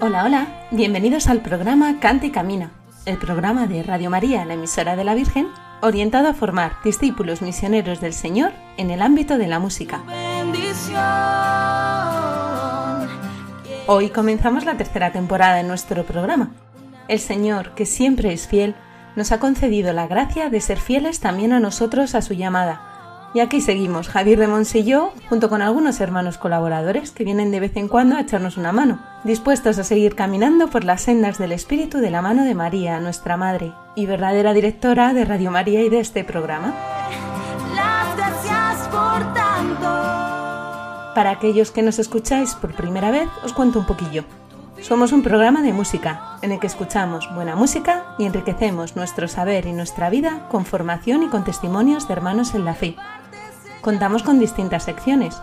Hola, hola, bienvenidos al programa Canta y Camina, el programa de Radio María, la emisora de la Virgen, orientado a formar discípulos misioneros del Señor en el ámbito de la música. Hoy comenzamos la tercera temporada de nuestro programa. El Señor, que siempre es fiel, nos ha concedido la gracia de ser fieles también a nosotros a su llamada. Y aquí seguimos, Javier de Monse y yo, junto con algunos hermanos colaboradores que vienen de vez en cuando a echarnos una mano, dispuestos a seguir caminando por las sendas del Espíritu de la mano de María, nuestra Madre, y verdadera directora de Radio María y de este programa. Las gracias por tanto. Para aquellos que nos escucháis por primera vez, os cuento un poquillo. Somos un programa de música, en el que escuchamos buena música y enriquecemos nuestro saber y nuestra vida con formación y con testimonios de hermanos en la fe. Contamos con distintas secciones,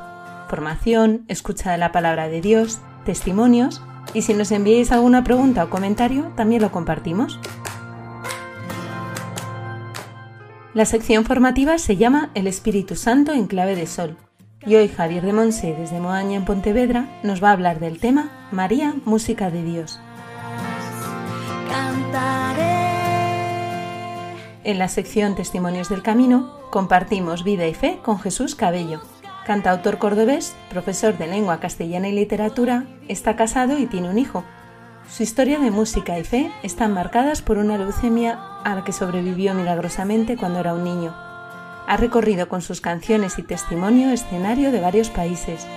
formación, escucha de la palabra de Dios, testimonios, y si nos enviáis alguna pregunta o comentario, también lo compartimos. La sección formativa se llama El Espíritu Santo en clave de sol. Y hoy Javier de Monse, desde Moaña en Pontevedra, nos va a hablar del tema María, música de Dios. En la sección Testimonios del Camino compartimos vida y fe con Jesús Cabello. Cantautor cordobés, profesor de lengua castellana y literatura, está casado y tiene un hijo. Su historia de música y fe están marcadas por una leucemia a la que sobrevivió milagrosamente cuando era un niño. Ha recorrido con sus canciones y testimonio escenario de varios países.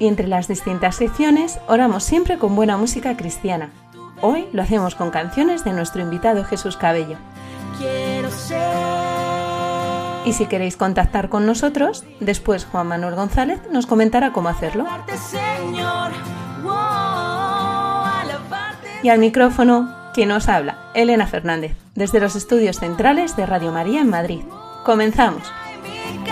Y entre las distintas secciones oramos siempre con buena música cristiana. Hoy lo hacemos con canciones de nuestro invitado Jesús Cabello. Quiero ser. Y si queréis contactar con nosotros, después Juan Manuel González nos comentará cómo hacerlo. Y al micrófono, quien nos habla, Elena Fernández, desde los estudios centrales de Radio María en Madrid. Comenzamos. mi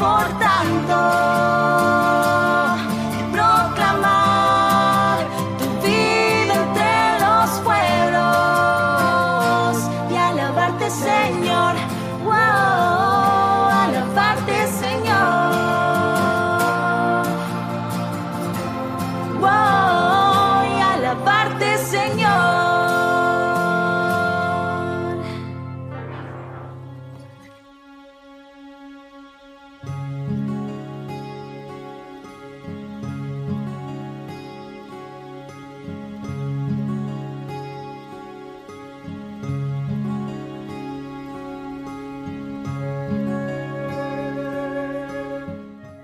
por tanto.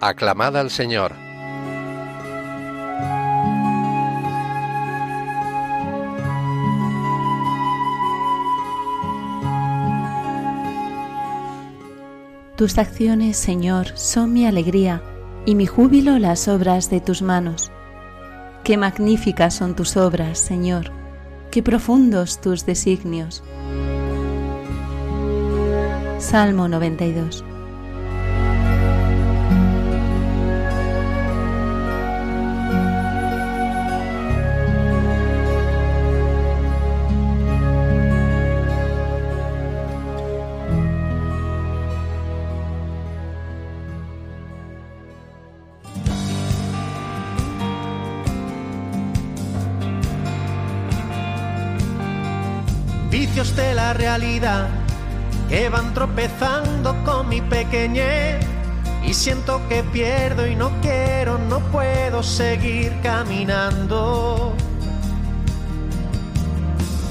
Aclamad al Señor. Tus acciones, Señor, son mi alegría y mi júbilo las obras de tus manos. Qué magníficas son tus obras, Señor, qué profundos tus designios. Salmo 92. Que van tropezando con mi pequeñez y siento que pierdo y no quiero, no puedo seguir caminando.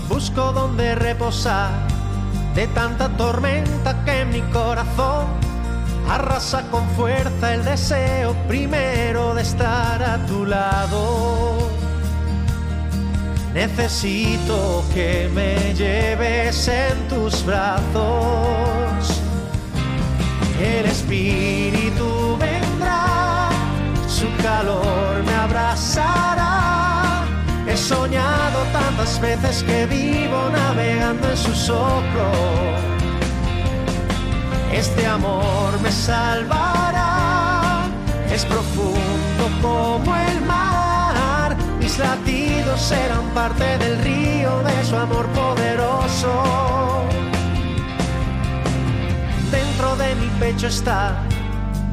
Busco donde reposar de tanta tormenta que mi corazón arrasa con fuerza el deseo primero de estar a tu lado. Necesito que me lleves en tus brazos. El Espíritu vendrá, su calor me abrazará. He soñado tantas veces que vivo navegando en su soplo. Este amor me salvará, es profundo como el. Latidos serán parte del río de su amor poderoso. Dentro de mi pecho está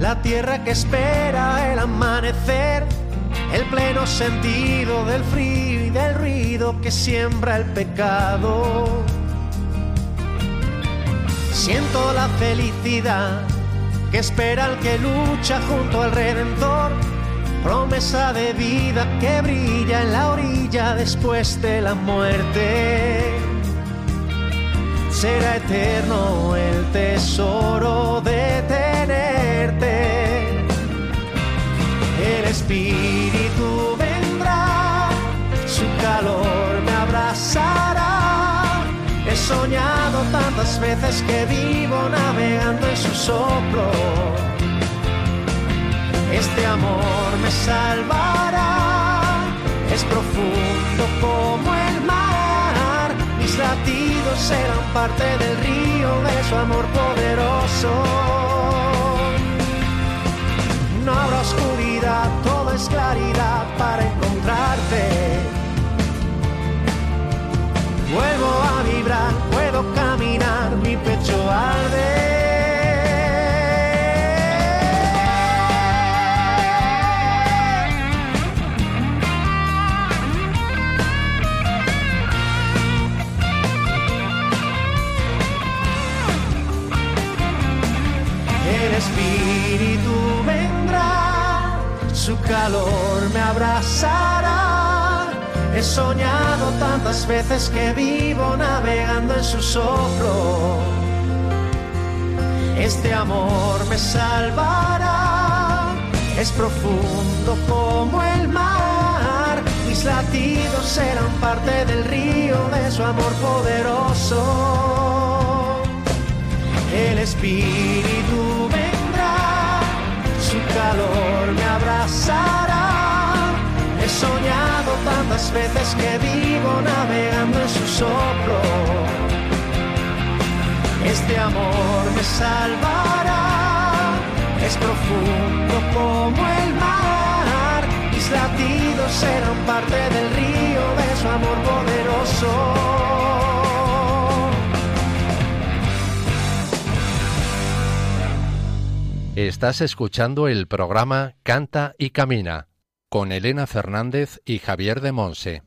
la tierra que espera el amanecer, el pleno sentido del frío y del ruido que siembra el pecado. Siento la felicidad que espera el que lucha junto al Redentor, promesa de vida que brilla en la orilla después de la muerte. Será eterno el tesoro de tenerte. El Espíritu vendrá, su calor me abrazará. He soñado tantas veces que vivo navegando en su soplo. Este amor me salvará, es profundo como el mar. Mis latidos serán parte del río de su amor poderoso. No habrá oscuridad, todo es claridad para encontrarte. Soñado tantas veces que vivo navegando en su soplo. Este amor me salvará, es profundo como el mar. Mis latidos serán parte del río de su amor poderoso. El Espíritu vendrá, su calor me abrazará. He soñado tantas veces que vivo navegando en su soplo. Este amor me salvará, es profundo como el mar. Mis latidos serán parte del río de su amor poderoso. Estás escuchando el programa Canta y Camina con Elena Fernández y Javier de Monse.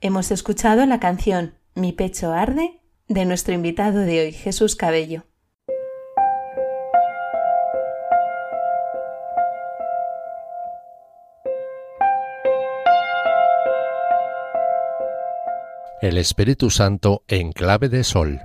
Hemos escuchado la canción Mi pecho arde de nuestro invitado de hoy, Jesús Cabello. El Espíritu Santo en clave de sol.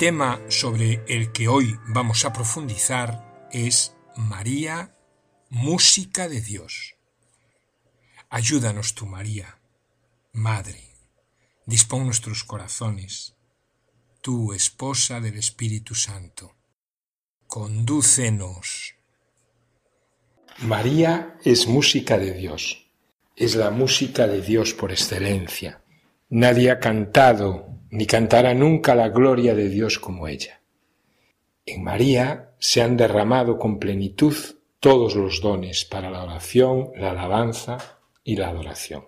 Tema sobre el que hoy vamos a profundizar es María, música de Dios. Ayúdanos tú, María, Madre, dispón nuestros corazones, tú, esposa del Espíritu Santo, condúcenos. María es música de Dios, es la música de Dios por excelencia. Nadie ha cantado ni cantará nunca la gloria de Dios como ella. En María se han derramado con plenitud todos los dones para la oración, la alabanza y la adoración.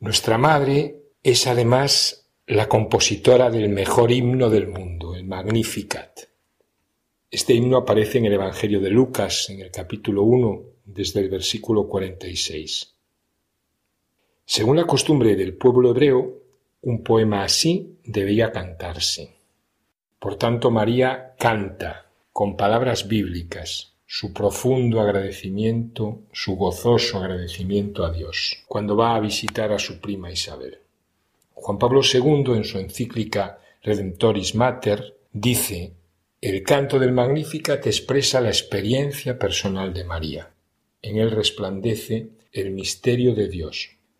Nuestra Madre es además la compositora del mejor himno del mundo, el Magnificat. Este himno aparece en el Evangelio de Lucas, en el capítulo 1, desde el versículo 46. Según la costumbre del pueblo hebreo, un poema así debía cantarse. Por tanto, María canta con palabras bíblicas su profundo agradecimiento, su gozoso agradecimiento a Dios, cuando va a visitar a su prima Isabel. Juan Pablo II, en su encíclica Redemptoris Mater, dice el canto del Magnificat expresa la experiencia personal de María. En él resplandece el misterio de Dios,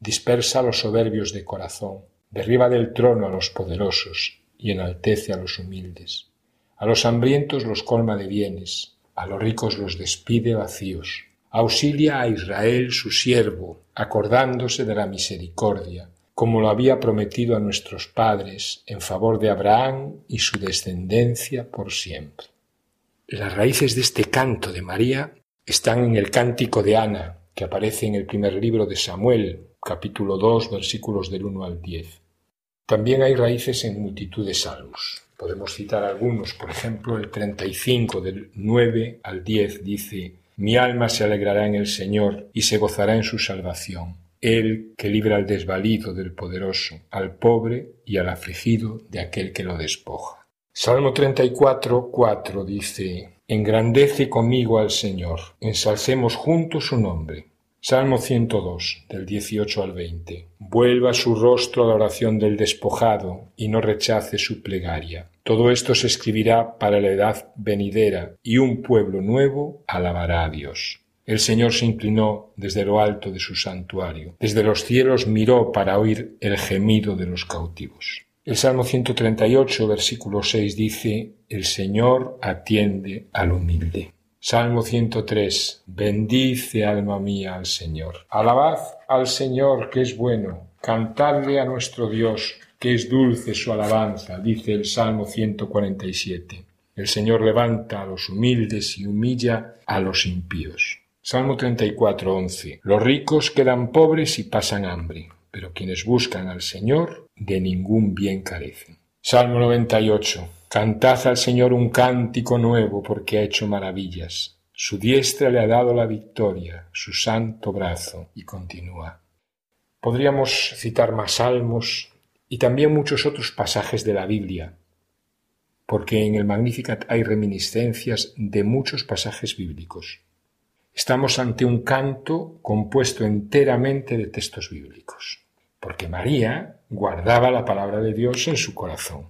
dispersa a los soberbios de corazón, derriba del trono a los poderosos y enaltece a los humildes. A los hambrientos los colma de bienes, a los ricos los despide vacíos. Auxilia a Israel su siervo, acordándose de la misericordia, como lo había prometido a nuestros padres en favor de Abraham y su descendencia por siempre. Las raíces de este canto de María están en el cántico de Ana, que aparece en el primer libro de Samuel, capítulo 2, versículos del 1 al 10. También hay raíces en multitud de salmos. Podemos citar algunos, por ejemplo, el 35 del 9 al 10 dice, Mi alma se alegrará en el Señor y se gozará en su salvación. Él que libra al desvalido del poderoso, al pobre y al afligido de aquel que lo despoja. Salmo 34, 4 dice, Engrandece conmigo al Señor, ensalcemos juntos su nombre. Salmo 102, del 18 al 20. Vuelva su rostro a la oración del despojado y no rechace su plegaria. Todo esto se escribirá para la edad venidera y un pueblo nuevo alabará a Dios. El Señor se inclinó desde lo alto de su santuario, desde los cielos miró para oír el gemido de los cautivos. El Salmo 138, versículo 6 dice, El Señor atiende al humilde. Salmo 103, bendice alma mía al Señor. Alabad al Señor que es bueno, cantadle a nuestro Dios que es dulce su alabanza, dice el Salmo 147. El Señor levanta a los humildes y humilla a los impíos. Salmo 34, 11. Los ricos quedan pobres y pasan hambre pero quienes buscan al Señor de ningún bien carecen. Salmo 98. Cantad al Señor un cántico nuevo porque ha hecho maravillas. Su diestra le ha dado la victoria, su santo brazo, y continúa. Podríamos citar más salmos y también muchos otros pasajes de la Biblia, porque en el Magnificat hay reminiscencias de muchos pasajes bíblicos. Estamos ante un canto compuesto enteramente de textos bíblicos, porque María guardaba la palabra de Dios en su corazón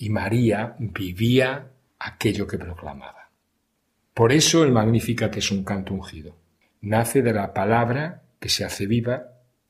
y María vivía aquello que proclamaba. Por eso el Magnificat es un canto ungido. Nace de la palabra que se hace viva,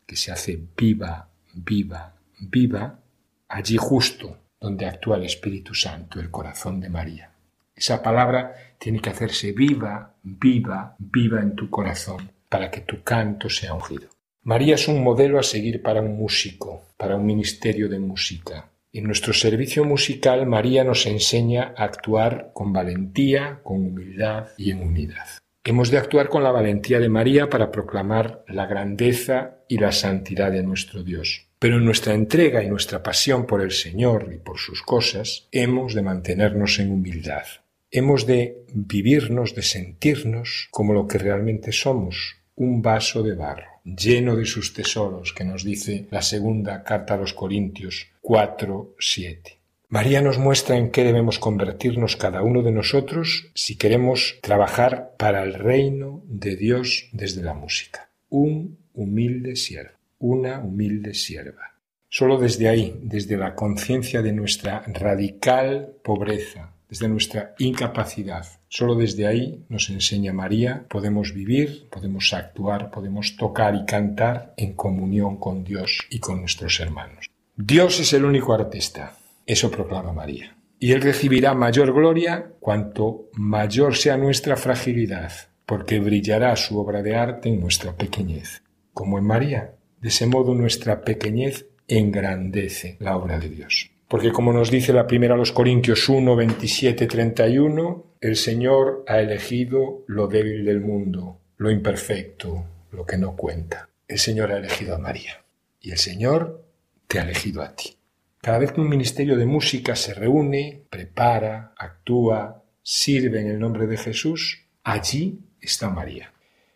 que se hace viva, viva, viva, allí justo donde actúa el Espíritu Santo, el corazón de María. Esa palabra tiene que hacerse viva, viva, viva en tu corazón para que tu canto sea ungido. María es un modelo a seguir para un músico, para un ministerio de música. En nuestro servicio musical María nos enseña a actuar con valentía, con humildad y en unidad. Hemos de actuar con la valentía de María para proclamar la grandeza y la santidad de nuestro Dios. Pero en nuestra entrega y nuestra pasión por el Señor y por sus cosas, hemos de mantenernos en humildad, Hemos de vivirnos, de sentirnos como lo que realmente somos, un vaso de barro, lleno de sus tesoros, que nos dice la segunda carta a los Corintios 4, 7. María nos muestra en qué debemos convertirnos cada uno de nosotros si queremos trabajar para el reino de Dios desde la música. Un humilde siervo, una humilde sierva. Solo desde ahí, desde la conciencia de nuestra radical pobreza, desde nuestra incapacidad. Solo desde ahí, nos enseña María, podemos vivir, podemos actuar, podemos tocar y cantar en comunión con Dios y con nuestros hermanos. Dios es el único artista, eso proclama María. Y Él recibirá mayor gloria cuanto mayor sea nuestra fragilidad, porque brillará su obra de arte en nuestra pequeñez, como en María. De ese modo nuestra pequeñez engrandece la obra de Dios. Porque como nos dice la primera a los Corintios 1, 27, 31, El Señor ha elegido lo débil del mundo, lo imperfecto, lo que no cuenta. El Señor ha elegido a María y el Señor te ha elegido a ti. Cada vez que un ministerio de música se reúne, prepara, actúa, sirve en el nombre de Jesús, allí está María.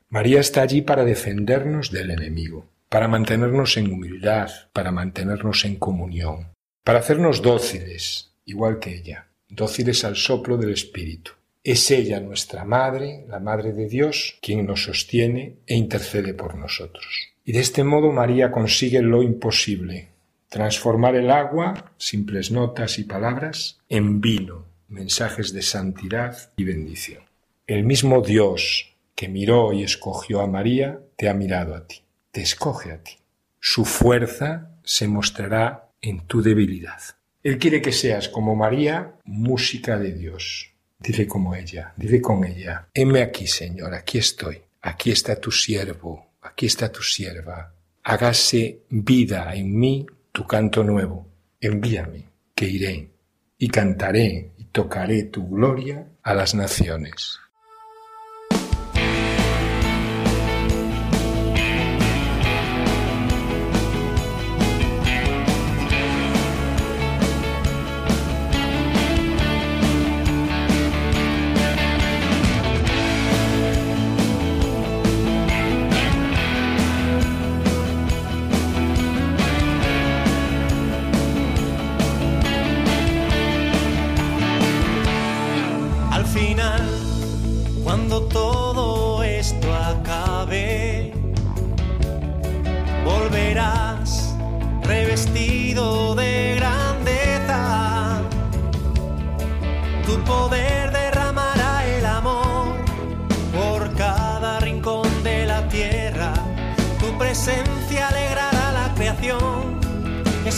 María está allí para defendernos del enemigo, para mantenernos en humildad, para mantenernos en comunión, para hacernos dóciles, igual que ella, dóciles al soplo del Espíritu. Es ella nuestra Madre, la Madre de Dios, quien nos sostiene e intercede por nosotros. Y de este modo María consigue lo imposible, transformar el agua, simples notas y palabras, en vino, mensajes de santidad y bendición. El mismo Dios que miró y escogió a María, te ha mirado a ti, te escoge a ti. Su fuerza se mostrará en tu debilidad. Él quiere que seas como María, música de Dios. Dile como ella, dile con ella, heme aquí, Señor, aquí estoy, aquí está tu siervo, aquí está tu sierva. Hágase vida en mí tu canto nuevo. Envíame, que iré, y cantaré y tocaré tu gloria a las naciones.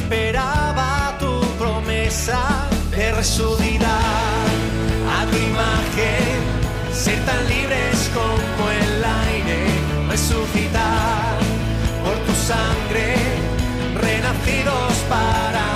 Esperaba tu promesa de resucitar a tu imagen, ser tan libres como el aire, resucitar por tu sangre, renacidos para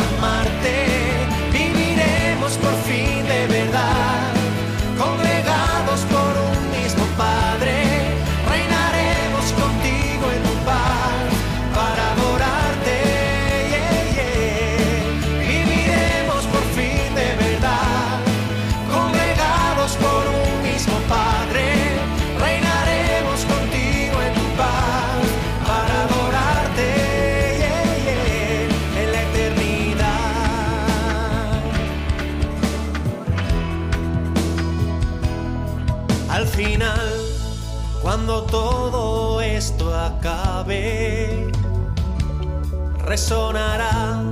resonará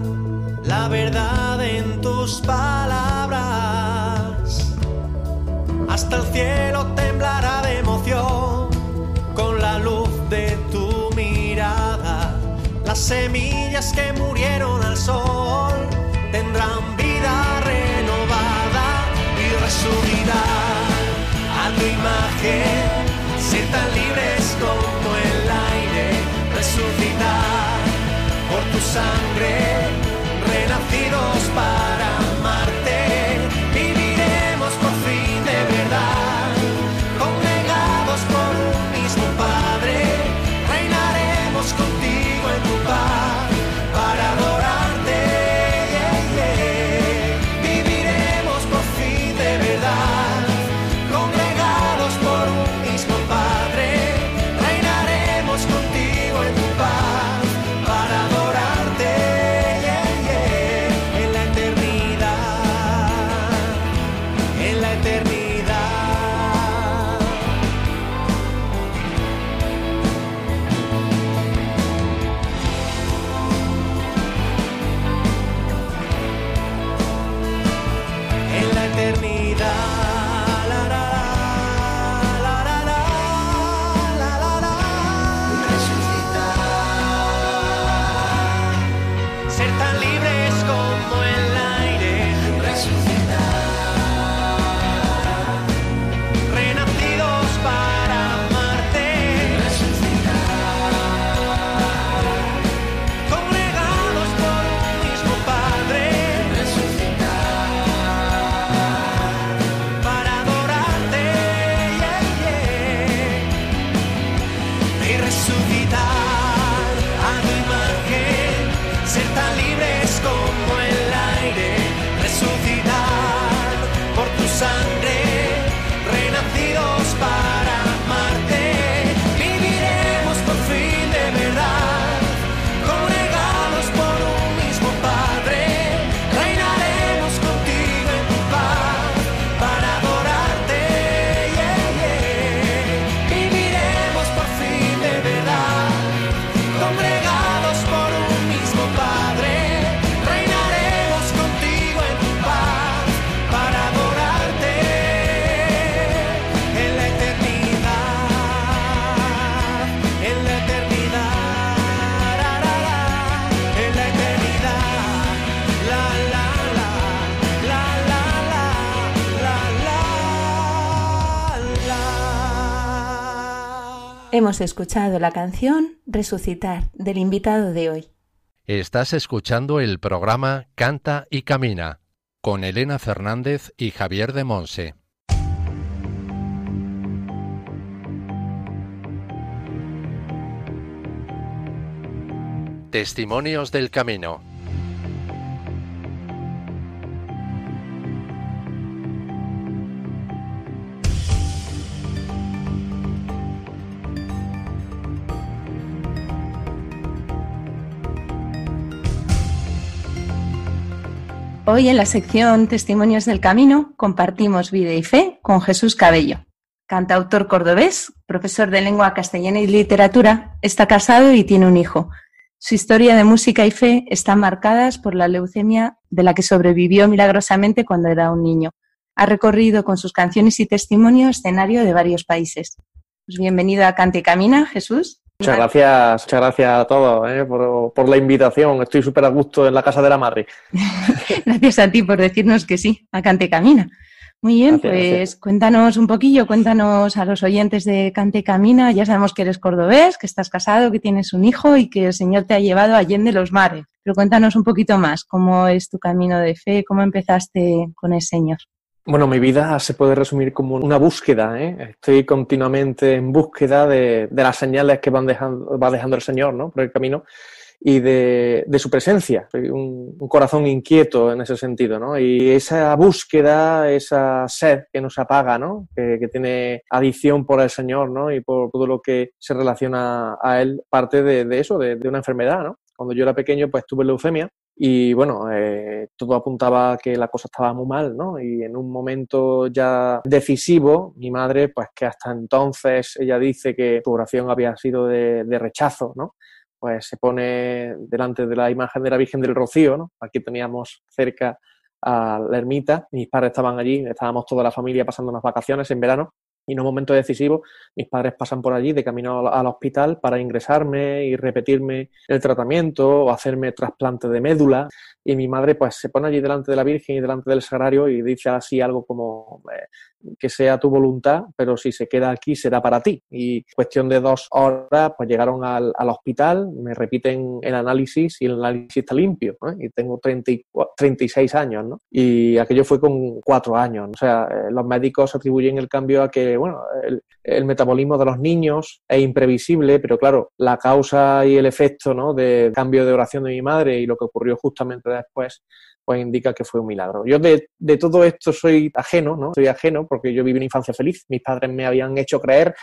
la verdad en tus palabras. Hasta el cielo temblará de emoción con la luz de tu mirada. Las semillas que murieron al sol tendrán vida renovada y resurgirán a tu imagen, ser tan libres como el aire, resucitar tu sangre, renacidos para amarte, Hemos escuchado la canción Resucitar del invitado de hoy. Estás escuchando el programa Canta y Camina con Elena Fernández y Javier de Monse. Testimonios del Camino. Hoy en la sección Testimonios del Camino compartimos vida y fe con Jesús Cabello. Cantautor cordobés, profesor de lengua castellana y literatura, está casado y tiene un hijo. Su historia de música y fe están marcadas por la leucemia de la que sobrevivió milagrosamente cuando era un niño. Ha recorrido con sus canciones y testimonio escenario de varios países. Pues bienvenido a Cante y Camina, Jesús. Muchas gracias, muchas gracias a todos eh, por, por, la invitación. Estoy súper a gusto en la casa de la madre. gracias a ti por decirnos que sí, a Cante Camina. Muy bien, gracias, pues gracias. cuéntanos un poquillo, cuéntanos a los oyentes de Cante Camina. Ya sabemos que eres cordobés, que estás casado, que tienes un hijo y que el Señor te ha llevado a Allende los mares. Pero cuéntanos un poquito más, cómo es tu camino de fe, cómo empezaste con el Señor. Bueno, mi vida se puede resumir como una búsqueda. ¿eh? Estoy continuamente en búsqueda de, de las señales que van dejando, va dejando el Señor ¿no? por el camino y de, de su presencia. Soy un, un, corazón inquieto en ese sentido. ¿no? Y esa búsqueda, esa sed que nos apaga, ¿no? que, que tiene adicción por el Señor ¿no? y por todo lo que se relaciona a Él, parte de, de eso, de, una enfermedad. ¿no? Cuando yo era pequeño, pues tuve leucemia y bueno, eh, todo apuntaba que la cosa estaba muy mal, ¿no? Y en un momento ya decisivo, mi madre, pues que hasta entonces ella dice que su oración había sido de, de rechazo, ¿no? Pues se pone delante de la imagen de la Virgen del Rocío, ¿no? Aquí teníamos cerca a la ermita, mis padres estaban allí, estábamos toda la familia pasando unas vacaciones en verano y en un momento decisivo mis padres pasan por allí de camino al hospital para ingresarme y repetirme el tratamiento o hacerme trasplante de médula. Y mi madre pues se pone allí delante de la Virgen y delante del sagrario y dice así algo como eh, que sea tu voluntad, pero si se queda aquí será para ti. Y cuestión de dos horas, pues llegaron al, al hospital, me repiten el análisis y el análisis está limpio. ¿no? Y tengo 30, 36 años, ¿no? Y aquello fue con cuatro años. O sea, eh, los médicos atribuyen el cambio a que, bueno, el, metabolismo de los niños es imprevisible, pero claro, la causa y el efecto, ¿no? De cambio de oración de mi madre y lo que ocurrió justamente después, pues indica que fue un milagro. Yo de, de, todo esto soy ajeno, ¿no? Soy ajeno porque yo viví una infancia feliz. Mis padres me habían hecho creer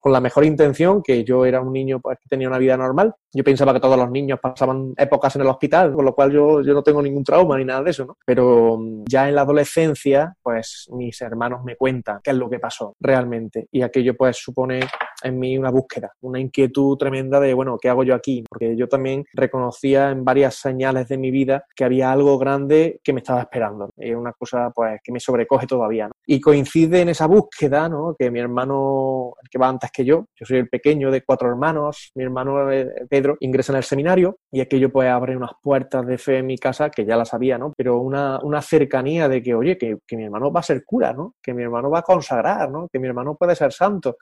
con la mejor intención que yo era un niño pues, que tenía una vida normal. Yo pensaba que todos los niños pasaban épocas en el hospital, con lo cual yo, yo no tengo ningún trauma ni nada de eso, ¿no? Pero mm, ya en la adolescencia, pues mis hermanos me cuentan qué es lo que pasó realmente. Y aquello pues supone en mí una búsqueda, una inquietud tremenda de, bueno, ¿qué hago yo aquí? Porque yo también reconocía en varias señales de mi vida que había algo grande que me estaba esperando. Es una cosa, pues, que me sobrecoge todavía, ¿no? Y coincide en esa búsqueda, ¿no? Que mi hermano, el que va antes que yo, yo soy el pequeño de cuatro hermanos, mi hermano eh, Pedro ingresa en el seminario y aquello pues abre unas puertas de fe en mi casa que ya la sabía, ¿no? Pero una, una cercanía de que, oye, que, que mi hermano va a ser cura, ¿no? Que mi hermano va a consagrar, ¿no? Que mi hermano puede ser santo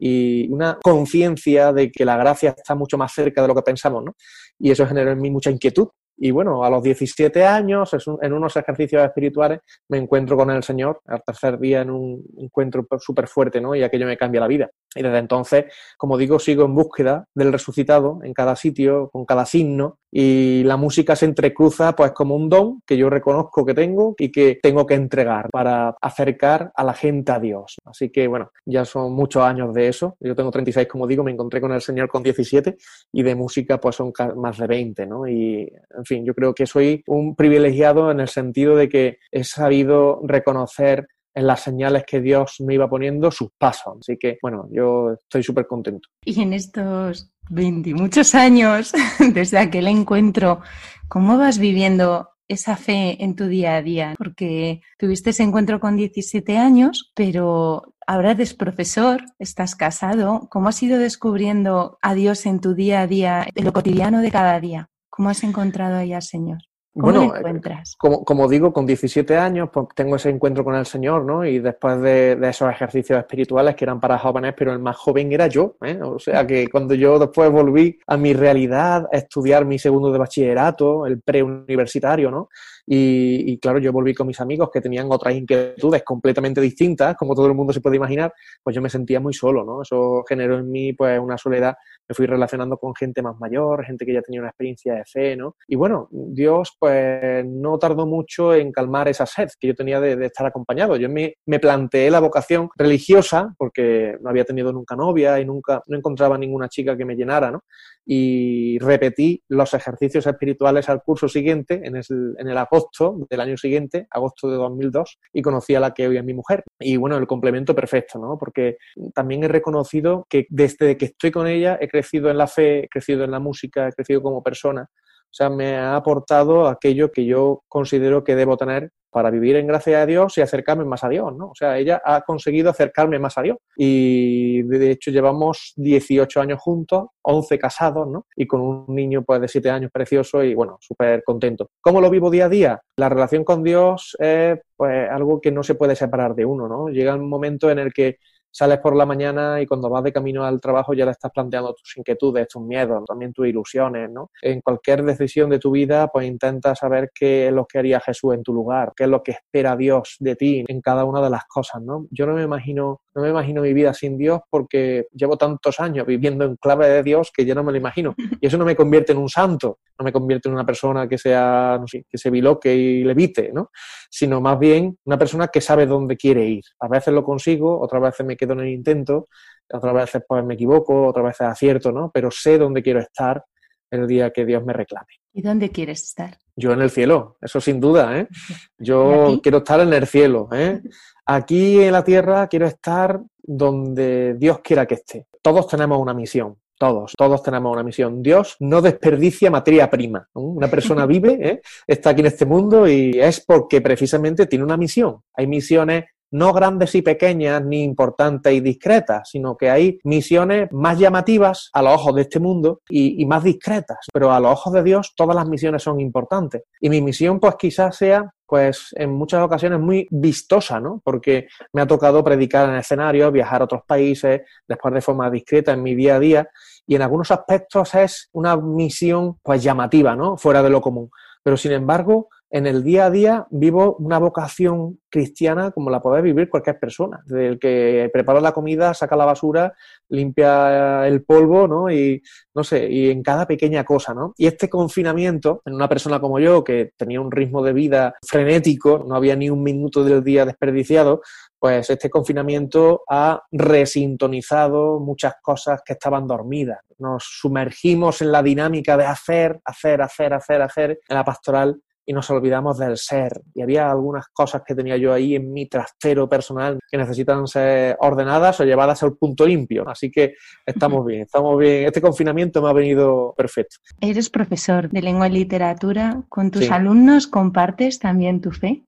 y una conciencia de que la gracia está mucho más cerca de lo que pensamos, ¿no? Y eso generó en mí mucha inquietud. Y bueno, a los 17 años, en unos ejercicios espirituales, me encuentro con el Señor, al tercer día en un encuentro súper fuerte, ¿no? Y aquello me cambia la vida. Y desde entonces, como digo, sigo en búsqueda del resucitado en cada sitio, con cada signo, y la música se entrecruza pues como un don que yo reconozco que tengo y que tengo que entregar para acercar a la gente a Dios. Así que bueno, ya son muchos años de eso. Yo tengo 36, como digo, me encontré con el Señor con 17 y de música pues son más de 20, ¿no? Y en yo creo que soy un privilegiado en el sentido de que he sabido reconocer en las señales que Dios me iba poniendo sus pasos. Así que, bueno, yo estoy súper contento. Y en estos 20 muchos años desde aquel encuentro, ¿cómo vas viviendo esa fe en tu día a día? Porque tuviste ese encuentro con 17 años, pero ahora eres profesor, estás casado. ¿Cómo has ido descubriendo a Dios en tu día a día, en lo cotidiano de cada día? ¿Cómo has encontrado ahí al Señor? ¿Cómo bueno, lo encuentras? Como, como, digo, con 17 años pues, tengo ese encuentro con el Señor, ¿no? Y después de, de, esos ejercicios espirituales que eran para jóvenes, pero el más joven era yo, ¿eh? O sea que cuando yo después volví a mi realidad, a estudiar mi segundo de bachillerato, el preuniversitario, ¿no? Y, claro, yo volví con mis amigos que tenían otras inquietudes completamente distintas, como todo el mundo se puede imaginar, pues yo me sentía muy solo, ¿no? Eso generó en mí pues una soledad. Me fui relacionando con gente más mayor, gente que ya tenía una experiencia de fe, ¿no? Y bueno, Dios pues no tardó mucho en calmar esa sed que yo tenía de, de estar acompañado. Yo me, me, planteé la vocación religiosa porque no había tenido nunca novia y nunca no encontraba ninguna chica que me llenara, ¿no? Y repetí los ejercicios espirituales al curso siguiente, en el, en el agosto del año siguiente, agosto de 2002, y conocí a la que hoy es mi mujer. Y bueno, el complemento perfecto, ¿no? Porque también he reconocido que desde que estoy con ella he crecido en la fe, he crecido en la música, he crecido como persona. O sea, me ha aportado aquello que yo considero que debo tener para vivir en gracia de Dios y acercarme más a Dios, ¿no? O sea, ella ha conseguido acercarme más a Dios. Y de hecho llevamos 18 años juntos, 11 casados, ¿no? Y con un niño pues de 7 años precioso y bueno, súper contento. ¿Cómo lo vivo día a día? La relación con Dios es pues algo que no se puede separar de uno, ¿no? Llega un momento en el que sales por la mañana y cuando vas de camino al trabajo ya le estás planteando tus inquietudes, tus miedos, también tus ilusiones, ¿no? En cualquier decisión de tu vida, pues intenta saber qué es lo que haría Jesús en tu lugar, qué es lo que espera Dios de ti en cada una de las cosas, ¿no? Yo no me imagino, no me imagino mi vida sin Dios porque llevo tantos años viviendo en clave de Dios que ya no me lo imagino. Y eso no me convierte en un santo, no me convierte en una persona que sea, no sé, que se biloque y levite, ¿no? Sino más bien una persona que sabe dónde quiere ir. A veces lo consigo, otras veces me quedo en el intento, otras veces pues me equivoco, otras veces acierto, ¿no? Pero sé dónde quiero estar el día que Dios me reclame. ¿Y dónde quieres estar? Yo en el cielo, eso sin duda, ¿eh? Yo quiero estar en el cielo, ¿eh? Aquí en la tierra quiero estar donde Dios quiera que esté. Todos tenemos una misión, todos, todos tenemos una misión. Dios no desperdicia materia prima. Una persona vive, ¿eh? está aquí en este mundo y es porque precisamente tiene una misión. Hay misiones no grandes y pequeñas, ni importantes y discretas, sino que hay misiones más llamativas a los ojos de este mundo y, y, más discretas. Pero a los ojos de Dios todas las misiones son importantes. Y mi misión pues quizás sea pues en muchas ocasiones muy vistosa, ¿no? Porque me ha tocado predicar en escenarios, viajar a otros países, después de forma discreta en mi día a día, y en algunos aspectos es una misión pues llamativa, ¿no? Fuera de lo común. Pero sin embargo, en el día a día vivo una vocación cristiana como la puede vivir cualquier persona. Desde el que prepara la comida, saca la basura, limpia el polvo, ¿no? Y no sé, y en cada pequeña cosa, ¿no? Y este confinamiento, en una persona como yo, que tenía un ritmo de vida frenético, no había ni un minuto del día desperdiciado, pues este confinamiento ha resintonizado muchas cosas que estaban dormidas. Nos sumergimos en la dinámica de hacer, hacer, hacer, hacer, hacer en la pastoral y nos olvidamos del ser. Y había algunas cosas que tenía yo ahí en mi trastero personal que necesitan ser ordenadas o llevadas al punto limpio. Así que estamos bien, estamos bien. Este confinamiento me ha venido perfecto. Eres profesor de lengua y literatura. ¿Con tus sí. alumnos compartes también tu fe?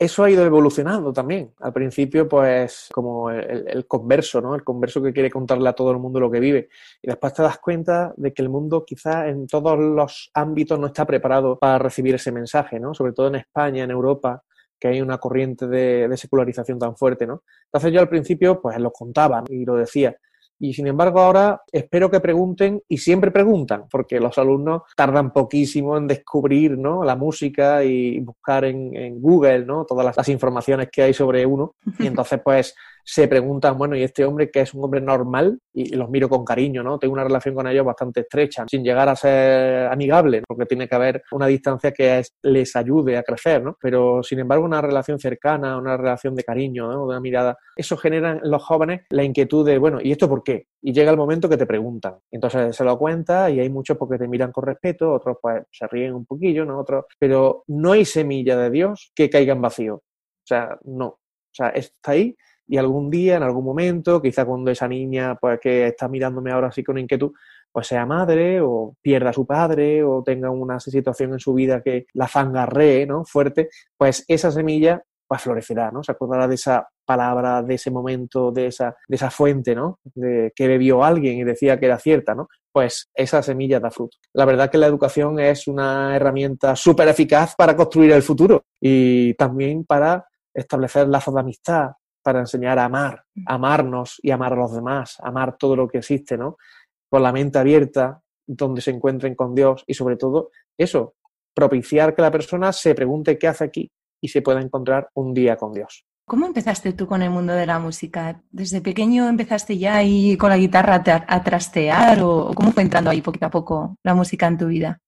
Eso ha ido evolucionando también. Al principio, pues, como el, converso, ¿no? El converso que quiere contarle a todo el mundo lo que vive. Y después te das cuenta de que el mundo quizá en todos los ámbitos no está preparado para recibir ese mensaje, ¿no? Sobre todo en España, en Europa, que hay una corriente de, de secularización tan fuerte, ¿no? Entonces yo al principio, pues, lo contaba y lo decía. Y sin embargo ahora espero que pregunten y siempre preguntan, porque los alumnos tardan poquísimo en descubrir ¿no? la música y buscar en, en Google ¿no? todas las, las, informaciones que hay sobre uno. Y entonces pues se preguntan, bueno, ¿y este hombre que es un hombre normal? Y los miro con cariño, ¿no? Tengo una relación con ellos bastante estrecha, sin llegar a ser amigable, porque tiene que haber una distancia que es, les ayude a crecer, ¿no? Pero sin embargo una relación cercana, una relación de cariño, ¿no? de una mirada, eso genera en los jóvenes la inquietud de, bueno, ¿y esto por qué? Y llega el momento que te preguntan. Entonces se lo cuenta y hay muchos porque te miran con respeto, otros pues se ríen un poquillo, ¿no? Otros, pero no hay semilla de Dios que caiga en vacío. O sea, no. O sea, está ahí y algún día, en algún momento, quizá cuando esa niña pues que está mirándome ahora así con inquietud, pues sea madre o pierda a su padre o tenga una situación en su vida que la fangarree, ¿no? Fuerte, pues esa semilla pues florecerá, ¿no? Se acordará de esa palabra de ese momento, de esa, de esa fuente, ¿no? De, que bebió alguien y decía que era cierta, ¿no? Pues esa semilla da fruto. La verdad que la educación es una herramienta súper eficaz para construir el futuro y también para establecer lazos de amistad, para enseñar a amar, amarnos y amar a los demás, amar todo lo que existe, ¿no? Con la mente abierta, donde se encuentren con Dios y sobre todo eso, propiciar que la persona se pregunte qué hace aquí y se pueda encontrar un día con Dios. ¿Cómo empezaste tú con el mundo de la música? ¿Desde pequeño empezaste ya ahí con la guitarra a, trastear o cómo fue entrando ahí poquito a poco la música en tu vida?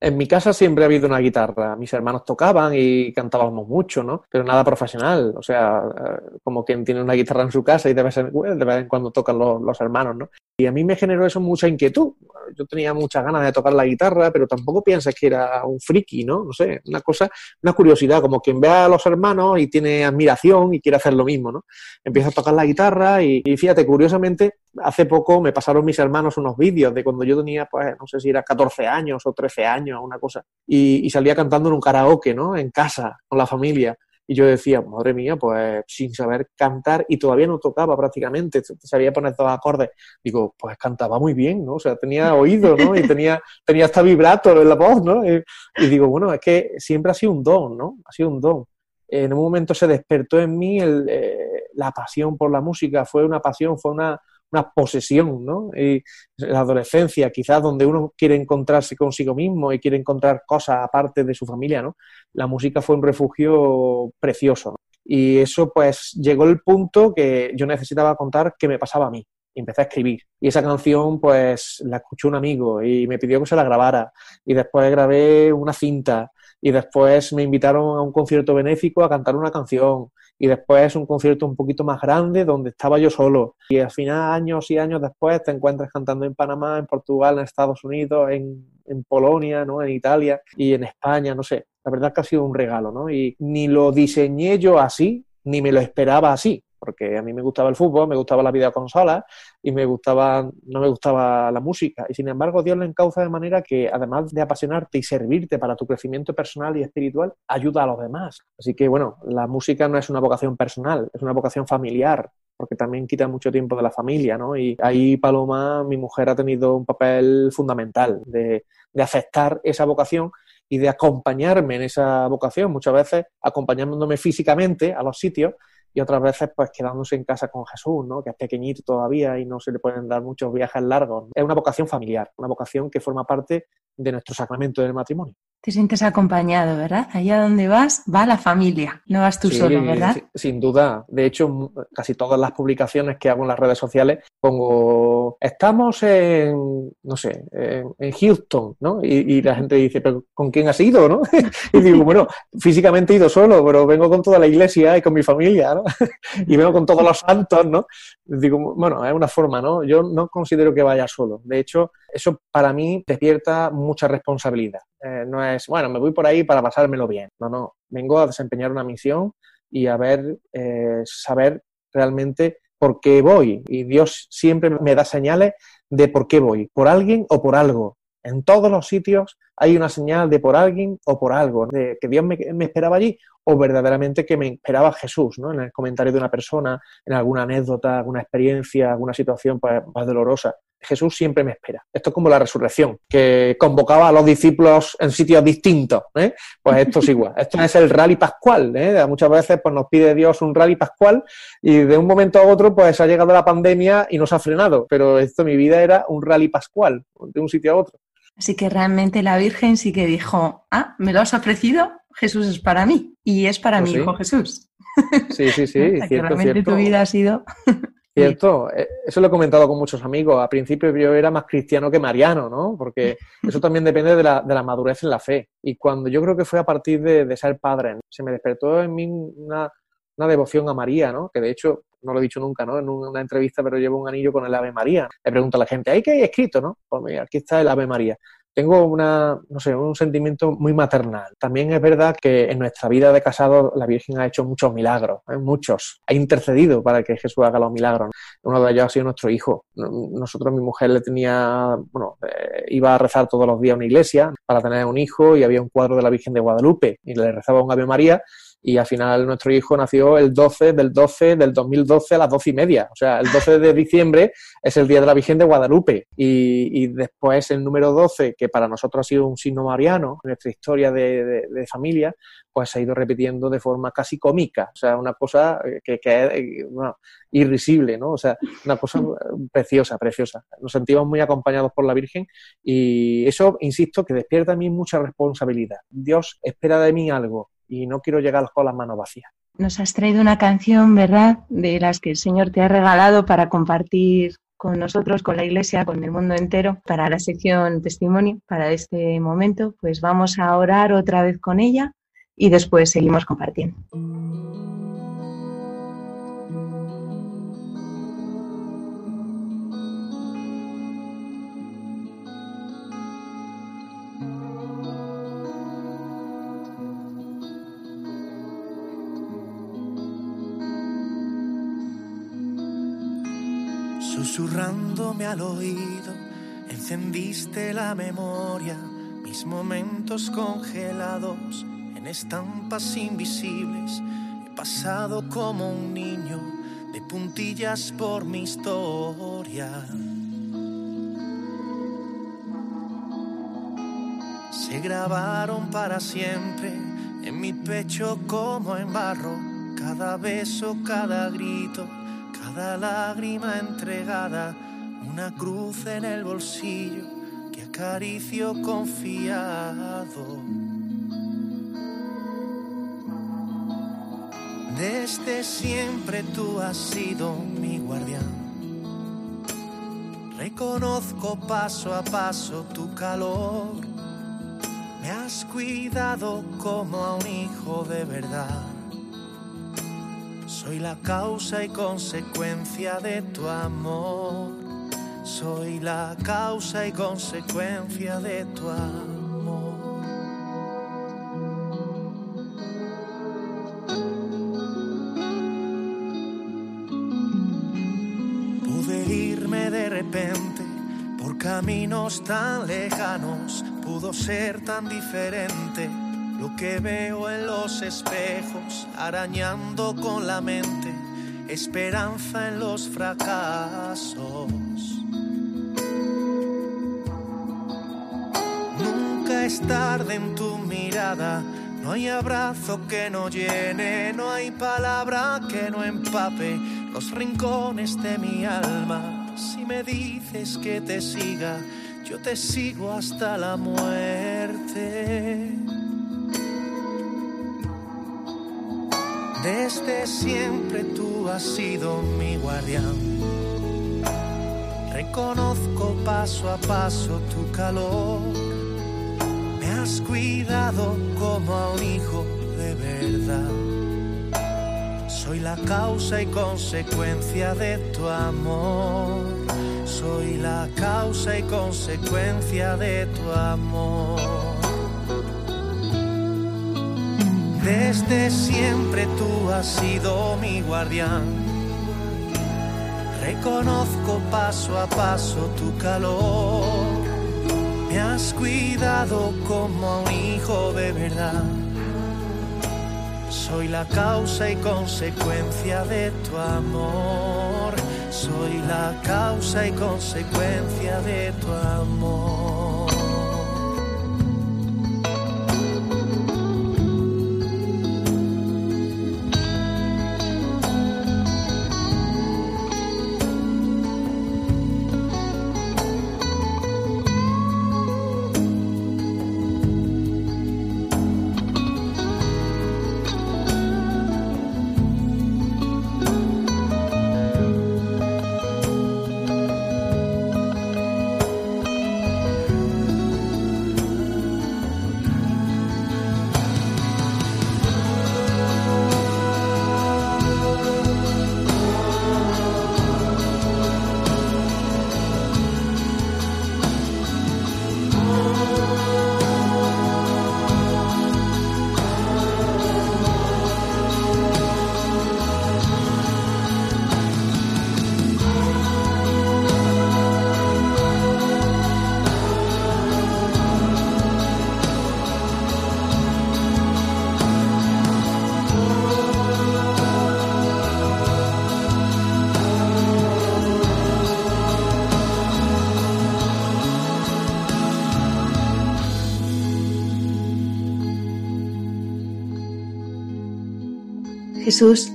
En mi casa siempre ha habido una guitarra. Mis hermanos tocaban y cantábamos mucho, ¿no? Pero nada profesional. O sea, eh, como quien tiene una guitarra en su casa y de vez en, de vez en cuando tocan los, los, hermanos, ¿no? Y a mí me generó eso mucha inquietud. Yo tenía muchas ganas de tocar la guitarra, pero tampoco piensas que era un friki, ¿no? No sé, una cosa, una curiosidad, como quien ve a los hermanos y tiene admiración y quiere hacer lo mismo, ¿no? Empiezo a tocar la guitarra y, y fíjate, curiosamente, hace poco me pasaron mis hermanos unos vídeos de cuando yo tenía, pues, no sé si era 14 años o 13 años, una cosa, y, salía cantando en un karaoke, ¿no? En casa, con la familia. Y yo decía, madre mía, pues sin saber cantar y todavía no tocaba prácticamente, sabía poner dos acordes. Digo, pues cantaba muy bien, ¿no? O sea, tenía oído, ¿no? Y tenía, tenía hasta vibrato en la voz, ¿no? Y, digo, bueno, es que siempre ha sido un don, ¿no? Ha sido un don. En un momento se despertó en mí eh, la pasión por la música, fue una pasión, fue una, una posesión, ¿no? Y la adolescencia, quizás donde uno quiere encontrarse consigo mismo y quiere encontrar cosas aparte de su familia, ¿no? La música fue un refugio precioso. Y eso, pues, llegó el punto que yo necesitaba contar qué me pasaba a mí. Y empecé a escribir. Y esa canción, pues, la escuchó un amigo y me pidió que se la grabara. Y después grabé una cinta. Y después me invitaron a un concierto benéfico a cantar una canción y después un concierto un poquito más grande donde estaba yo solo. Y al final, años y años después, te encuentras cantando en Panamá, en Portugal, en Estados Unidos, en, en Polonia, ¿no? en Italia y en España, no sé. La verdad que ha sido un regalo, ¿no? Y ni lo diseñé yo así, ni me lo esperaba así porque a mí me gustaba el fútbol, me gustaba la videoconsola y me gustaba, no me gustaba la música. Y sin embargo, Dios lo encauza de manera que, además de apasionarte y servirte para tu crecimiento personal y espiritual, ayuda a los demás. Así que, bueno, la música no es una vocación personal, es una vocación familiar, porque también quita mucho tiempo de la familia, ¿no? Y ahí Paloma, mi mujer, ha tenido un papel fundamental de, de aceptar esa vocación y de acompañarme en esa vocación, muchas veces acompañándome físicamente a los sitios, y otras veces pues quedándose en casa con Jesús, ¿no? que es pequeñito todavía y no se le pueden dar muchos viajes largos. Es una vocación familiar, una vocación que forma parte de nuestro sacramento del matrimonio. Te sientes acompañado, ¿verdad? Allá donde vas, va la familia, no vas tú solo, ¿verdad? Sin duda. De hecho, casi todas las publicaciones que hago en las redes sociales pongo, estamos en, no sé, en, Houston, ¿no? Y, la gente dice, ¿pero con quién has ido, no? y digo, bueno, físicamente he ido solo, pero vengo con toda la iglesia y con mi familia, ¿no? y vengo con todos los santos, ¿no? Digo, bueno, es una forma, ¿no? Yo no considero que vaya solo. De hecho, eso para mí despierta mucha responsabilidad. Eh, no es, bueno, me voy por ahí para pasármelo bien. No, no. Vengo a desempeñar una misión y a ver, eh, saber realmente por qué voy. Y Dios siempre me da señales de por qué voy, por alguien o por algo. En todos los sitios hay una señal de por alguien o por algo, de que Dios me, me, esperaba allí o verdaderamente que me esperaba Jesús, ¿no? En el comentario de una persona, en alguna anécdota, alguna experiencia, alguna situación pues, más dolorosa. Jesús siempre me espera. Esto es como la resurrección, que convocaba a los discípulos en sitios distintos. ¿eh? Pues esto es igual. Esto es el rally pascual. ¿eh? Muchas veces pues, nos pide Dios un rally pascual y de un momento a otro pues ha llegado la pandemia y nos ha frenado. Pero esto, mi vida era un rally pascual, de un sitio a otro. Así que realmente la Virgen sí que dijo, ah, me lo has ofrecido, Jesús es para mí y es para pues mi hijo Jesús. Sí, sí, sí. cierto, que realmente tu vida ha sido Cierto, eh, eso lo he comentado con muchos amigos. A principio yo era más cristiano que mariano, ¿no? Porque eso también depende de la, de la madurez en la fe. Y cuando yo creo que fue a partir de, de ser padre, se me despertó en mí una, una, devoción a María, ¿no? Que de hecho, no lo he dicho nunca, ¿no? En una entrevista, pero llevo un anillo con el Ave María. Le pregunto a la gente, ¿hay qué hay escrito, no? Pues mira, aquí está el Ave María tengo una, no sé, un sentimiento muy maternal. También es verdad que en nuestra vida de casado la Virgen ha hecho muchos milagros, ¿eh? muchos. Ha intercedido para que Jesús haga los milagros. Uno de ellos ha sido nuestro hijo. Nosotros, mi mujer le tenía, bueno, eh, iba a rezar todos los días a una iglesia para tener un hijo y había un cuadro de la Virgen de Guadalupe y le rezaba un Ave María y al final nuestro hijo nació el 12 del 12 del 2012 a las 12 y media. O sea, el 12 de diciembre es el Día de la Virgen de Guadalupe y, después el número 12, que para nosotros ha sido un signo mariano nuestra historia de, familia, pues se ha ido repitiendo de forma casi cómica. O sea, una cosa que, es eh, irrisible, ¿no? O sea, una cosa preciosa, preciosa. Nos sentimos muy acompañados por la Virgen y eso, insisto, que despierta a mí mucha responsabilidad. Dios espera de mí algo y no quiero llegar con las manos vacías. Nos has traído una canción, ¿verdad?, de las que el Señor te ha regalado para compartir con nosotros, con la Iglesia, con el mundo entero, para la sección testimonio, para este momento. Pues vamos a orar otra vez con ella y después seguimos compartiendo. Susurrándome al oído, encendiste la memoria, mis momentos congelados en estampas invisibles. He pasado como un niño de puntillas por mi historia. Se grabaron para siempre en mi pecho como en barro, cada beso, cada grito cada lágrima entregada, una cruz en el bolsillo que acaricio confiado. Desde siempre tú has sido mi guardián. Reconozco paso a paso tu calor. Me has cuidado como a un hijo de verdad. Soy la causa y consecuencia de tu amor. Soy la causa y consecuencia de tu amor. Pude irme de repente por caminos tan lejanos. Pudo ser tan diferente lo que veo en los espejos, arañando con la mente, esperanza en los fracasos. Nunca es tarde en tu mirada, no hay abrazo que no llene, no hay palabra que no empape los rincones de mi alma. Si me dices que te siga, yo te sigo hasta la muerte. Desde siempre tú has sido mi guardián. Reconozco paso a paso tu calor. Me has cuidado como a un hijo de verdad. Soy la causa y consecuencia de tu amor. Soy la causa y consecuencia de tu amor. Desde siempre tú has sido mi guardián. Reconozco paso a paso tu calor. Me has cuidado como a un hijo de verdad. Soy la causa y consecuencia de tu amor. Soy la causa y consecuencia de tu amor. Jesús,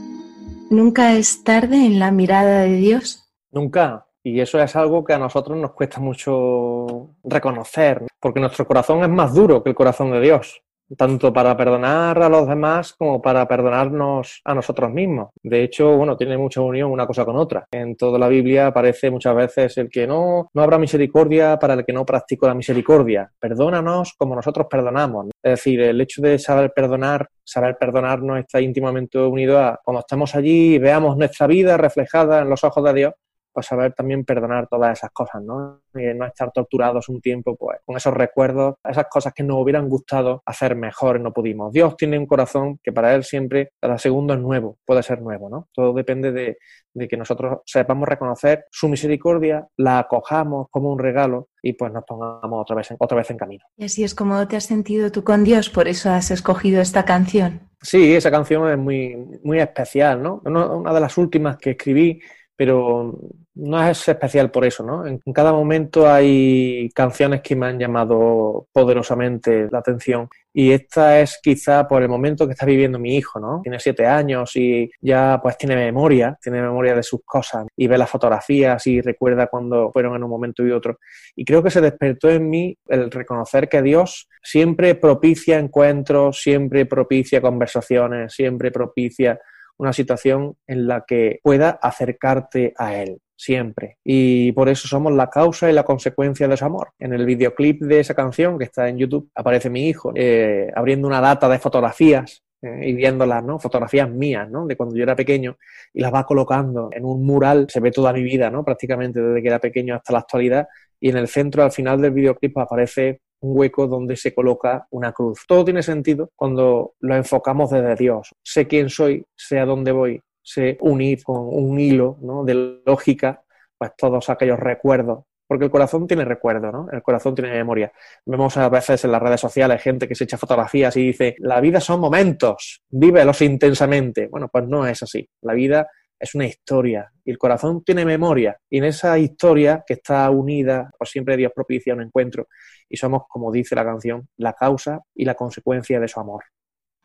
¿nunca es tarde en la mirada de Dios? Nunca. Y eso es algo que a nosotros nos cuesta mucho reconocer, porque nuestro corazón es más duro que el corazón de Dios tanto para perdonar a los demás como para perdonarnos a nosotros mismos. De hecho, bueno, tiene mucha unión una cosa con otra. En toda la Biblia aparece muchas veces el que no, no habrá misericordia para el que no practicó la misericordia. Perdónanos como nosotros perdonamos. Es decir, el hecho de saber perdonar, saber perdonarnos está íntimamente unido a cuando estamos allí y veamos nuestra vida reflejada en los ojos de Dios, pues saber también perdonar todas esas cosas, ¿no? Y no estar torturados un tiempo, pues, con esos recuerdos, esas cosas que nos hubieran gustado hacer mejor y no pudimos. Dios tiene un corazón que para Él siempre, cada segundo es nuevo, puede ser nuevo, ¿no? Todo depende de, de que nosotros sepamos reconocer su misericordia, la acojamos como un regalo y pues nos pongamos otra vez en, otra vez en camino. Y así es como te has sentido tú con Dios, por eso has escogido esta canción. Sí, esa canción es muy, muy especial, ¿no? Una de las últimas que escribí pero no es especial por eso, ¿no? En cada momento hay canciones que me han llamado poderosamente la atención y esta es quizá por el momento que está viviendo mi hijo, ¿no? Tiene siete años y ya pues tiene memoria, tiene memoria de sus cosas y ve las fotografías y recuerda cuando fueron en un momento y otro. Y creo que se despertó en mí el reconocer que Dios siempre propicia encuentros, siempre propicia conversaciones, siempre propicia una situación en la que pueda acercarte a Él siempre. Y por eso somos la causa y la consecuencia de su amor. En el videoclip de esa canción que está en YouTube aparece mi hijo eh, abriendo una data de fotografías eh, y viéndolas, ¿no? Fotografías mías, ¿no? De cuando yo era pequeño y las va colocando en un mural. Se ve toda mi vida, ¿no? Prácticamente desde que era pequeño hasta la actualidad. Y en el centro, al final del videoclip, aparece un hueco donde se coloca una cruz. Todo tiene sentido cuando lo enfocamos desde Dios. Sé quién soy, sé a dónde voy, sé unir con un hilo ¿no? de lógica pues todos aquellos recuerdos. Porque el corazón tiene recuerdo, ¿no? El corazón tiene memoria. Vemos a veces en las redes sociales gente que se echa fotografías y dice, la vida son momentos, vívelos intensamente. Bueno, pues no es así. La vida es una historia y el corazón tiene memoria y en esa historia que está unida, pues siempre Dios propicia un encuentro y somos, como dice la canción, la causa y la consecuencia de su amor.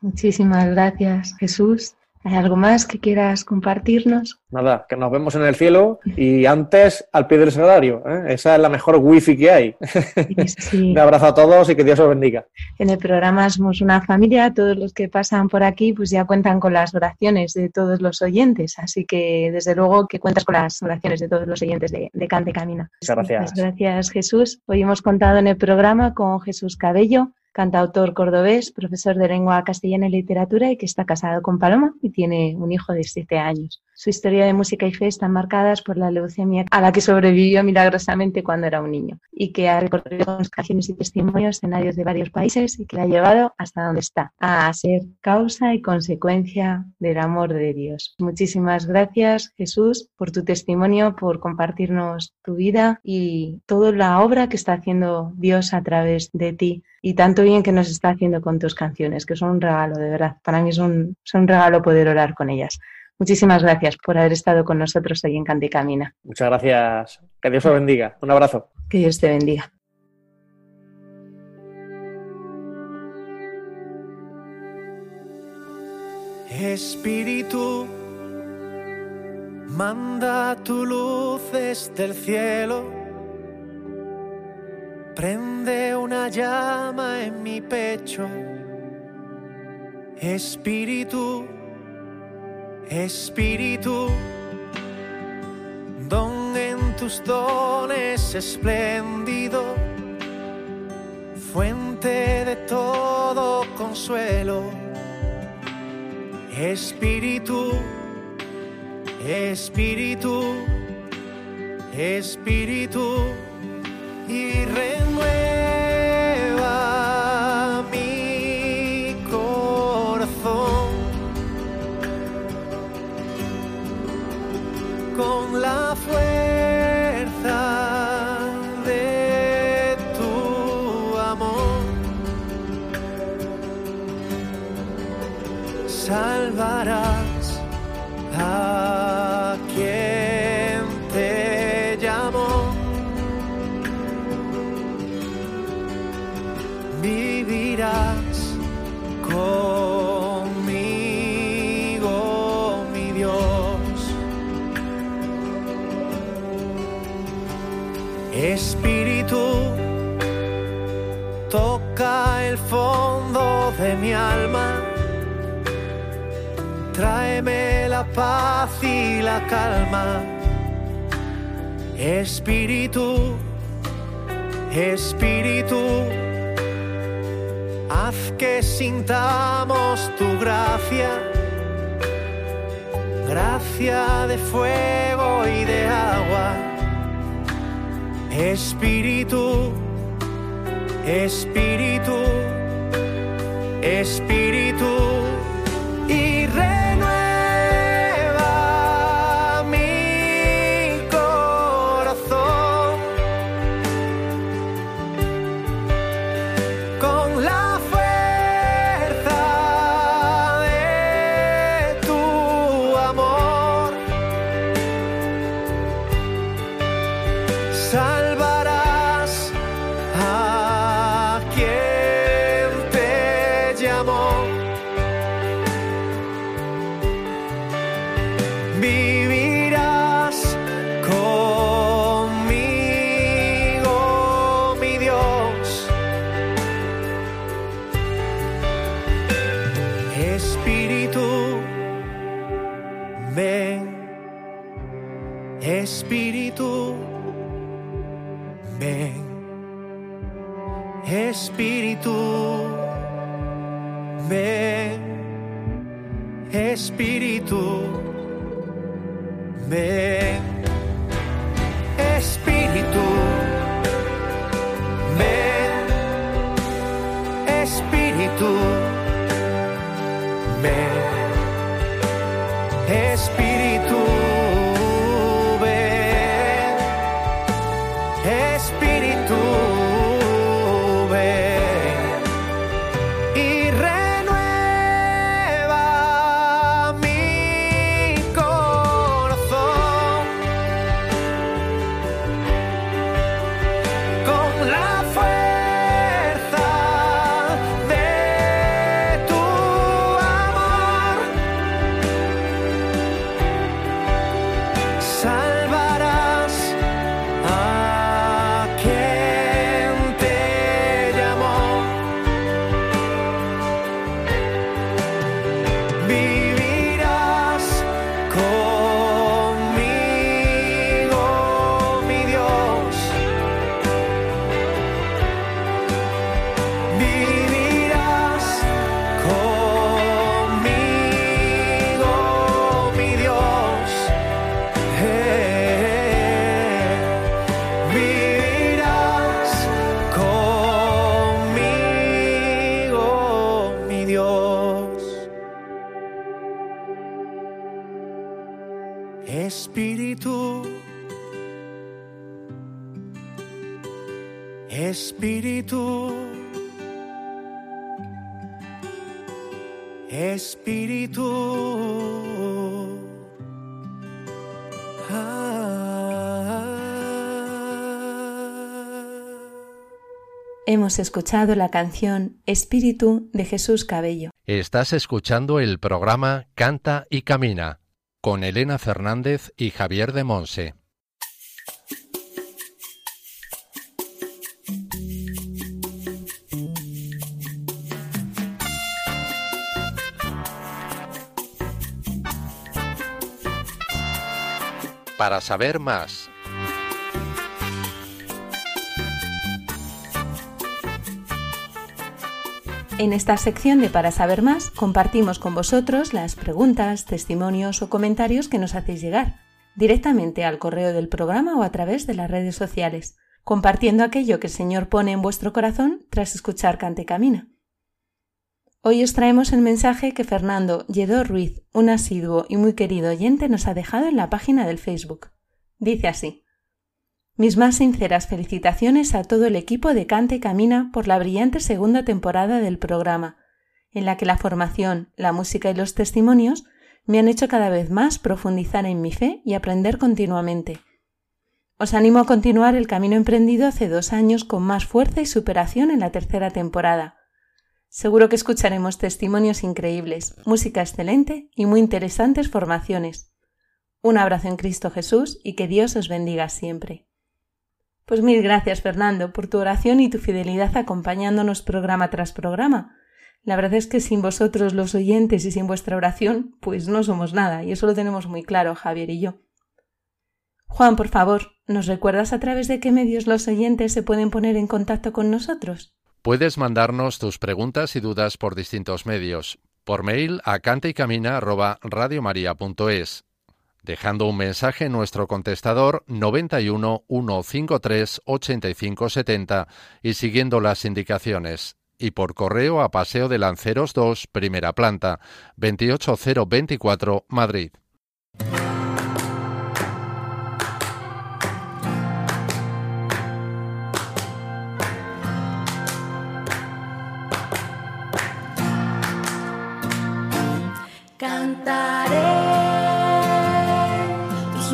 Muchísimas gracias, Jesús. ¿Hay algo más que quieras compartirnos? Nada, que nos vemos en el cielo y antes al pie del salario. ¿eh? Esa es la mejor wifi que hay. Un abrazo a todos y que Dios os bendiga. En el programa Somos una familia. Todos los que pasan por aquí pues ya cuentan con las oraciones de todos los oyentes. Así que desde luego que cuentas con las oraciones de todos los oyentes de, de Cante Camina. Muchas gracias. Muchas gracias Jesús. Hoy hemos contado en el programa con Jesús Cabello cantautor cordobés, profesor de lengua castellana y literatura y que está casado con Paloma y tiene un hijo de siete años. Su historia de música y fe están marcadas por la leucemia a la que sobrevivió milagrosamente cuando era un niño y que ha recorrido canciones y testimonios escenarios de varios países y que la ha llevado hasta donde está, a ser causa y consecuencia del amor de Dios. Muchísimas gracias Jesús por tu testimonio, por compartirnos tu vida y toda la obra que está haciendo Dios a través de ti y tanto bien que nos está haciendo con tus canciones, que son un regalo, de verdad. Para mí es un, un regalo poder orar con ellas. Muchísimas gracias por haber estado con nosotros hoy en Canticamina. Muchas gracias. Que Dios os bendiga. Un abrazo. Que Dios te bendiga. Espíritu, manda tu luz desde el cielo, prende una llama en mi pecho. Espíritu, Espíritu, don en tus dones espléndido, fuente de todo consuelo. Espíritu, Espíritu, Espíritu, y la paz y la calma. Espíritu, Espíritu, haz que sintamos tu gracia, gracia de fuego y de agua. Espíritu, Espíritu, Espíritu, Escuchado la canción Espíritu de Jesús Cabello. Estás escuchando el programa Canta y Camina con Elena Fernández y Javier de Monse. Para saber más En esta sección de Para saber más compartimos con vosotros las preguntas, testimonios o comentarios que nos hacéis llegar, directamente al correo del programa o a través de las redes sociales, compartiendo aquello que el Señor pone en vuestro corazón tras escuchar Cante Camina. Hoy os traemos el mensaje que Fernando Lledó Ruiz, un asiduo y muy querido oyente, nos ha dejado en la página del Facebook. Dice así. Mis más sinceras felicitaciones a todo el equipo de Cante Camina por la brillante segunda temporada del programa, en la que la formación, la música y los testimonios me han hecho cada vez más profundizar en mi fe y aprender continuamente. Os animo a continuar el camino emprendido hace dos años con más fuerza y superación en la tercera temporada. Seguro que escucharemos testimonios increíbles, música excelente y muy interesantes formaciones. Un abrazo en Cristo Jesús y que Dios os bendiga siempre. Pues mil gracias, Fernando, por tu oración y tu fidelidad acompañándonos programa tras programa. La verdad es que sin vosotros los oyentes y sin vuestra oración, pues no somos nada, y eso lo tenemos muy claro, Javier y yo. Juan, por favor, ¿nos recuerdas a través de qué medios los oyentes se pueden poner en contacto con nosotros? Puedes mandarnos tus preguntas y dudas por distintos medios. Por mail a cantaycamina@radiomaria.es dejando un mensaje en nuestro contestador 91 153 85 70 y siguiendo las indicaciones. Y por correo a Paseo de Lanceros 2, primera planta, 28024, Madrid.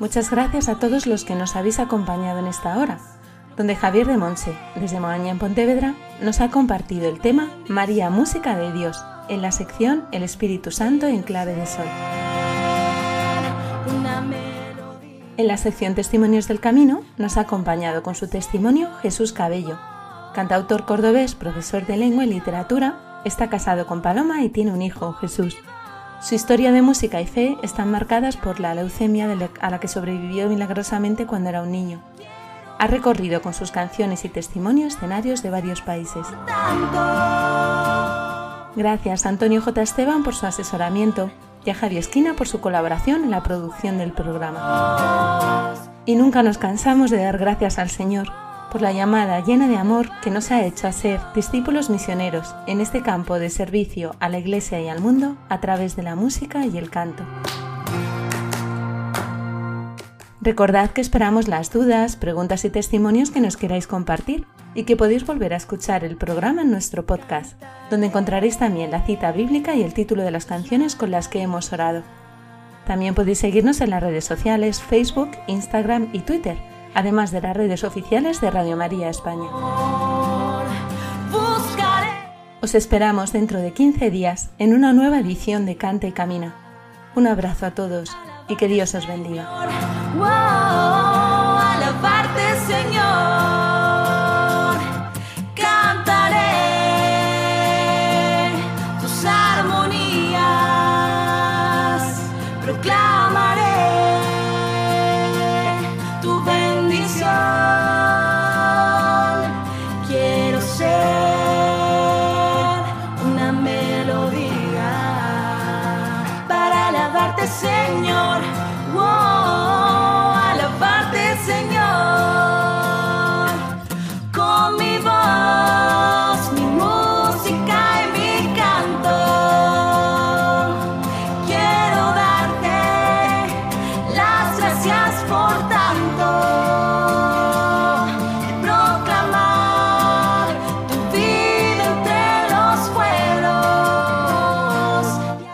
Muchas gracias a todos los que nos habéis acompañado en esta hora, donde Javier de Monse, desde Moaña en Pontevedra, nos ha compartido el tema María Música de Dios en la sección El Espíritu Santo en clave de sol. En la sección Testimonios del Camino nos ha acompañado con su testimonio Jesús Cabello, cantautor cordobés, profesor de lengua y literatura, está casado con Paloma y tiene un hijo, Jesús. Su historia de música y fe están marcadas por la leucemia a la que sobrevivió milagrosamente cuando era un niño. Ha recorrido con sus canciones y testimonios escenarios de varios países. Gracias a Antonio J. Esteban por su asesoramiento y a Javi Esquina por su colaboración en la producción del programa. Y nunca nos cansamos de dar gracias al Señor por la llamada llena de amor que nos ha hecho a ser discípulos misioneros en este campo de servicio a la Iglesia y al mundo a través de la música y el canto. Recordad que esperamos las dudas, preguntas y testimonios que nos queráis compartir y que podéis volver a escuchar el programa en nuestro podcast, donde encontraréis también la cita bíblica y el título de las canciones con las que hemos orado. También podéis seguirnos en las redes sociales Facebook, Instagram y Twitter, además de las redes oficiales de Radio María España. Os esperamos dentro de 15 días en una nueva edición de Canta y Camina. Un abrazo a todos y que Dios os bendiga.